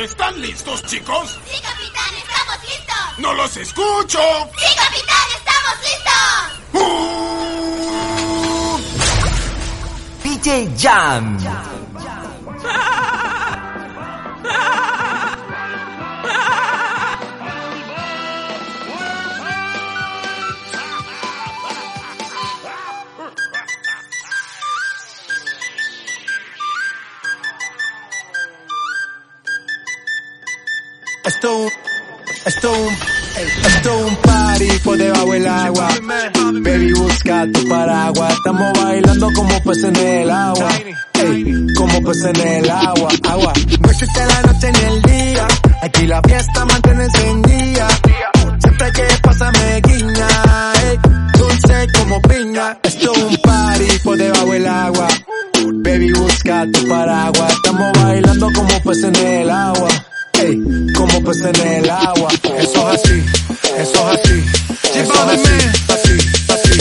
¿Están listos, chicos? Sí, capitán, estamos listos. ¡No los escucho! Sí, capitán, estamos listos. ¡Uh! DJ Jam. Esto un, esto un, esto un party por debajo del agua. Baby, busca tu paraguas. Estamos bailando como peces en el agua. Ey, como peces en el agua, agua. No existe la noche ni el día. Aquí la fiesta mantiene encendida. Siempre que pasa me guiña. Ey, dulce como piña. Esto un party por debajo del agua. Baby, busca tu paraguas. Estamos bailando como peces en el agua. Ey, como pez en el agua. Eso es así, eso es así. Eso es así, así, así.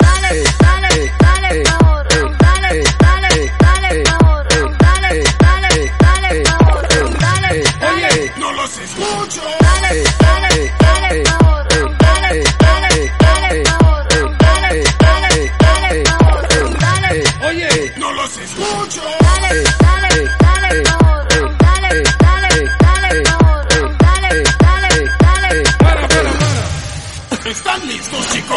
Dale, dale, dale, duro. Dale, dale, dale, duro. Dale, dale, dale, duro. Dale, dale, ¡No los escucho! dale, dale, dale, duro. Dale, dale, dale, duro. Dale, dale, dale, duro. Dale, ¡Oye! ¡No los escucho! dale, dale, dale.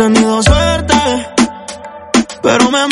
tenido suerte. Pero me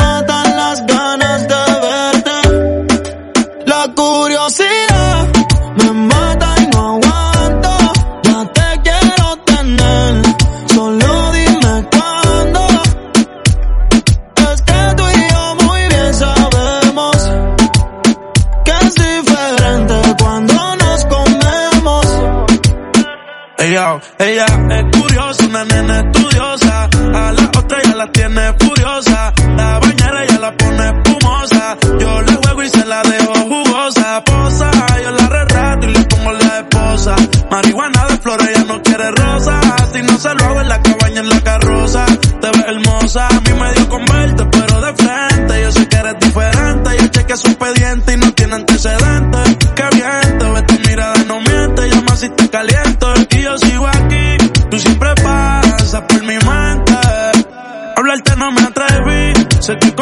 Se te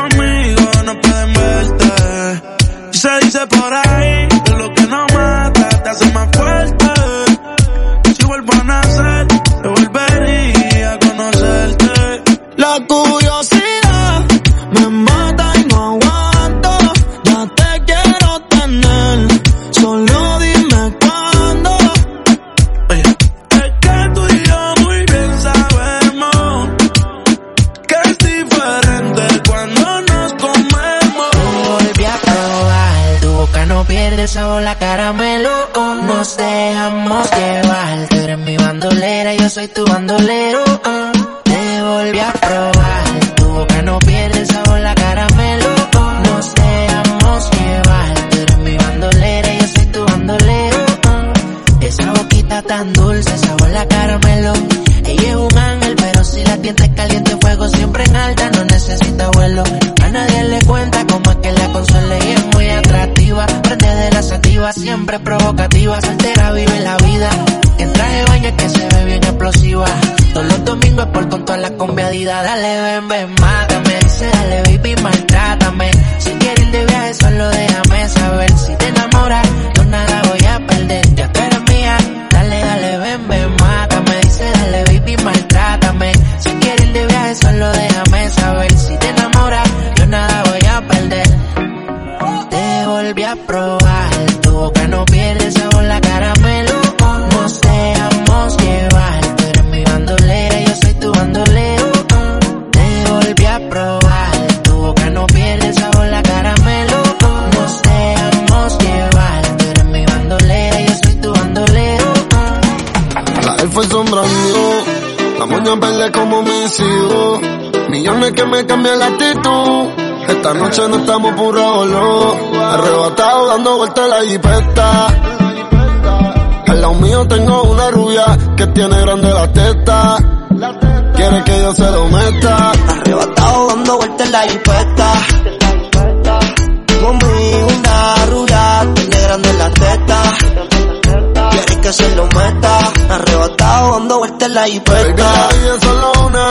sabor, la caramelo. Nos dejamos llevar, tú eres mi bandolera, yo soy tu bandolero. ah. Te volví a probar, tu boca no pierde sabor, la caramelo. Nos dejamos llevar, tú eres mi bandolera, yo soy tu bandolero. ah. Esa boquita tan dulce, sabor la caramelo. Ella es un ángel, pero si la ardiente, caliente, fuego siempre en alta, no necesita vuelo. A nadie le cuenta siempre provocativa, soltera vive la vida. En traje baño que se ve bien explosiva. Todos los domingos por con toda la conviadida. Dale, ven, ven, mátame. Dice, dale, baby, maltrátame. Si quieres ir de viaje, solo déjame saber. Si te enamoras, yo nada voy a perder. Millones que me cambian la actitud. Esta noche no estamos puro no. Arrebatado dando vueltas la jipeta. Al lado mío tengo una rubia que tiene grande la teta. Quiere que yo se lo meta. Arrebatado dando vueltas la jipeta. Conmigo una rubia, tiene grande la teta. Quiere que se lo meta. Arrebatado dando vueltas la Baby, jipeta. la vida es solo una.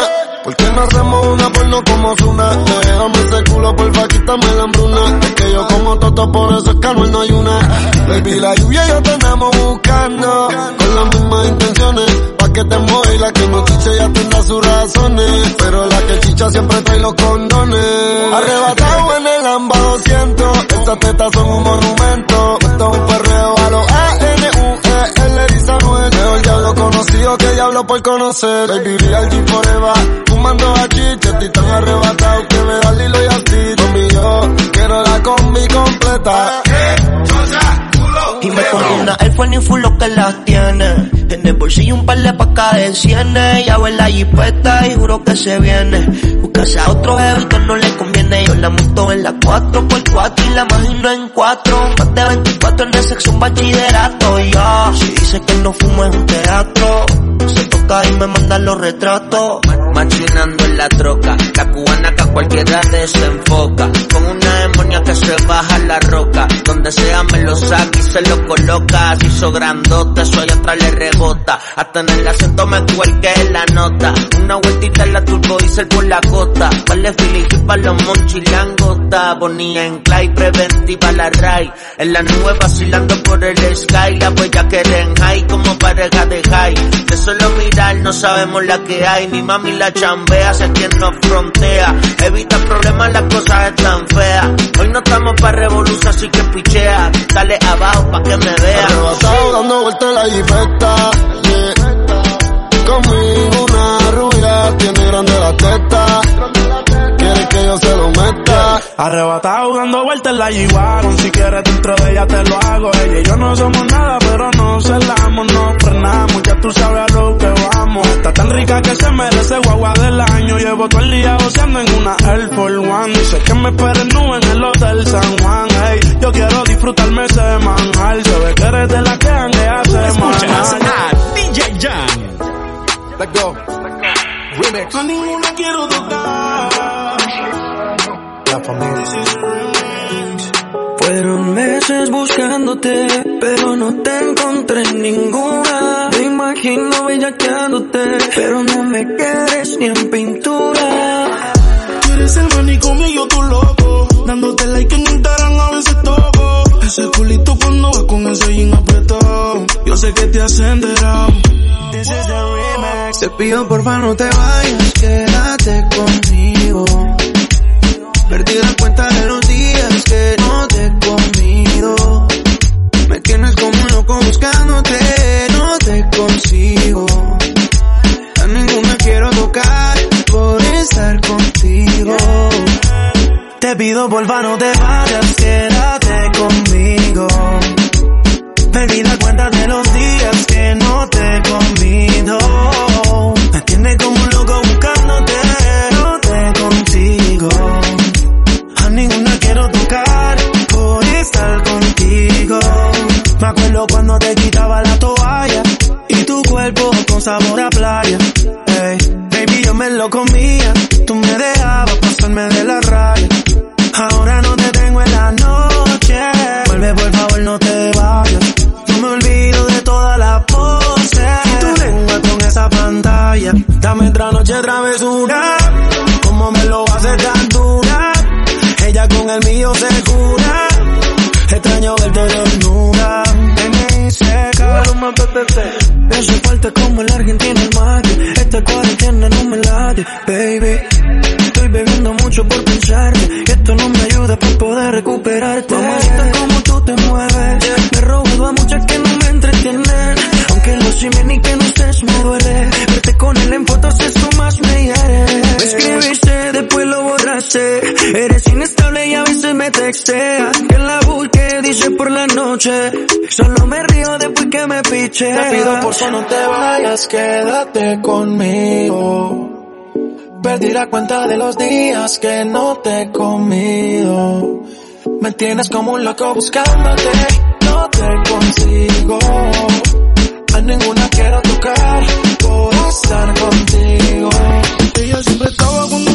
¿Por qué no hacemos una porno como una? Déjame ese culo, porfa, quítame la hambruna. Es que yo como toto, por eso es que Anuel no hay una. Baby, la lluvia y yo te andamos buscando. Con las mismas intenciones. Pa' que te mueva y la que no chicha ya tendrá sus razones. Pero la que chicha siempre trae los condones. Arrebatado en el AMBA 200. Esas tetas son un monumento. Esto es un perreo que diablo por conocer. Baby, real G forever. Fumando aquí, estoy tan arrebatado que me da Lilo y así. Mami, yo quiero la combi completa. Y me pongo una iPhone y full lo que las tiene. En el bolsillo un par de pacas de cienes. Ya ve la jipeta y juro que se viene. Buscarse a otro jevito no le conviene. Yo la monto en la 4x4 y la imagino en 4. Más de 24 en un bachillerato. Ya, si dice que no fumo es un teatro. Se toca y me manda los retratos. Machinando en la troca, la cubana que a cualquiera desenfoca. Con que se baja la roca. Donde sea me lo saca y se lo coloca. Así hizo grandote, allá atrás le rebota. Hasta en el acento me cuelque la nota. Una vueltita en la turbo diesel por la costa. Vale Philly para los monchilangota. Bonía en clay, preventiva la ray. En la nube vacilando por el sky. La huella que en high como pareja de high. De solo mirar no sabemos la que hay. Mi mami la chambea, sé quien nos frontea. Evita problemas, las cosas están feas. Hoy no estamos para revolución, así que pichea. Dale abajo pa' que me vea. Arrebatado dando vueltas la jipeta. Arrebatado dando vueltas en la G-Wagon Si quieres dentro de ella te lo hago Ella y yo no somos nada pero no celamos No frenamos, ya tú sabes a lo que vamos Está tan rica que se merece guagua del año Llevo todo el día goceando en una Air Force One Dice que me esperen nube en el Hotel San Juan Ey, Yo quiero disfrutarme ese manjar Se ve que eres de la que hanguea Escuchas semana a DJ Jan. Let's go. Remix. A ninguna quiero tocar. Fueron meses buscándote, pero no te encontré en ninguna. Me imagino bellaqueándote, pero no me quieres ni en pintura. Tú eres el manicomio y yo tu loco. Dándote like en Instagram a veces toco. Ese culito cuando vas con ese jean apretado. Yo sé que te has enterado. This is the remix. Te pido porfa no te vayas, quédate conmigo. Perdí la cuenta de los días que no te he comido. Me tienes como un loco buscándote, no te consigo. A ninguna quiero tocar por estar contigo. Te pido porfa no te vayas, quédate conmigo. Perdí la cuenta de los días que no te he. Mucho por pensarte. Y esto no me ayuda para poder recuperarte. Mamacita, como tú te mueves. Me he robado a muchas que no me entretienen. Aunque lo simen y que no estés me duele. Verte con él en fotos eso más me hiere. Me escribiste, después lo borraste. Eres inestable y a veces me texteas. Que la busque, dice por la noche. Solo me río después que me piche. Te pido por favor no te vayas, quédate conmigo. Perdí la cuenta de los días que no te he comido. Me tienes como un loco buscándote, no te consigo. A ninguna quiero tocar, por estar contigo. Ella siempre estaba cuando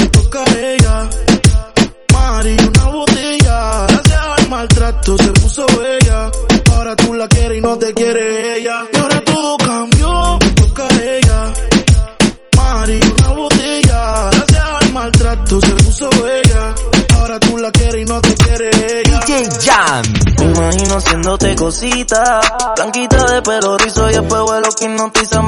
Cositas. Blanquita de pelo rizo y después vuelo que hipnotizan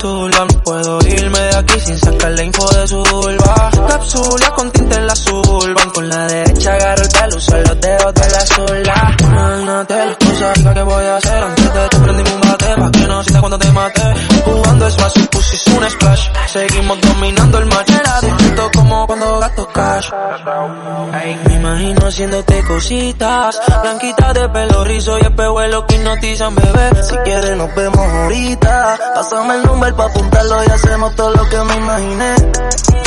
No puedo irme de aquí sin sacar la info de su vulva. Cápsula con tinte en la Van con la derecha, agarro el pelo Uso los dedos de la sola. Imagínate las cosas que voy a hacer Antes de te prendí un bate Pa' que no sienta cuando te mate Jugando es fácil, pusiste un splash. Seguimos dominando el match cash. Me imagino haciéndote cositas. Blanquita de pelo rizo y espejuelo que hipnotizan bebé. Si quieres nos vemos ahorita. Pásame el número pa' apuntarlo y hacemos todo lo que me imaginé.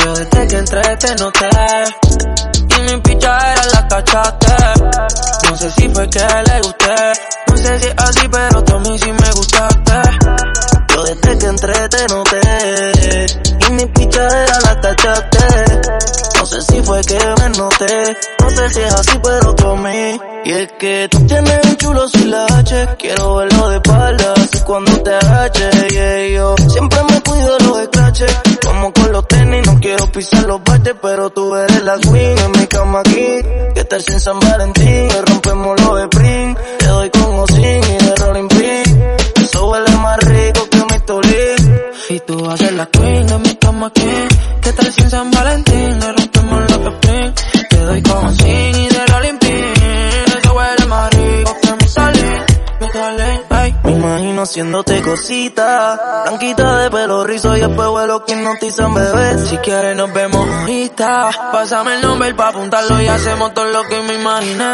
Yo desde que entré te noté Y mi picha era la cachaste. No sé si fue que le gusté No sé si es así pero mí sí me gustaste fue que me noté. No sé si es así pero tú Y es que tú tienes un chulo sin la H. Quiero verlo de espalda Así cuando te agaches yeah, yo Siempre me cuido de los scratches Como con los tenis No quiero pisar los baches Pero tú eres la queen En mi cama aquí. Que tal sin San Valentín Le rompemos los spring Te doy con o Y de rolling pin Eso huele más rico que mi tolín Y tú ser la queen de mi cama aquí Que tal sin San Valentín haciéndote cositas Blanquita de pelo rizo y después vuelo que hipnotizan bebé. Si quieres nos vemos ahorita Pásame el nombre pa' apuntarlo y hacemos todo lo que me imaginé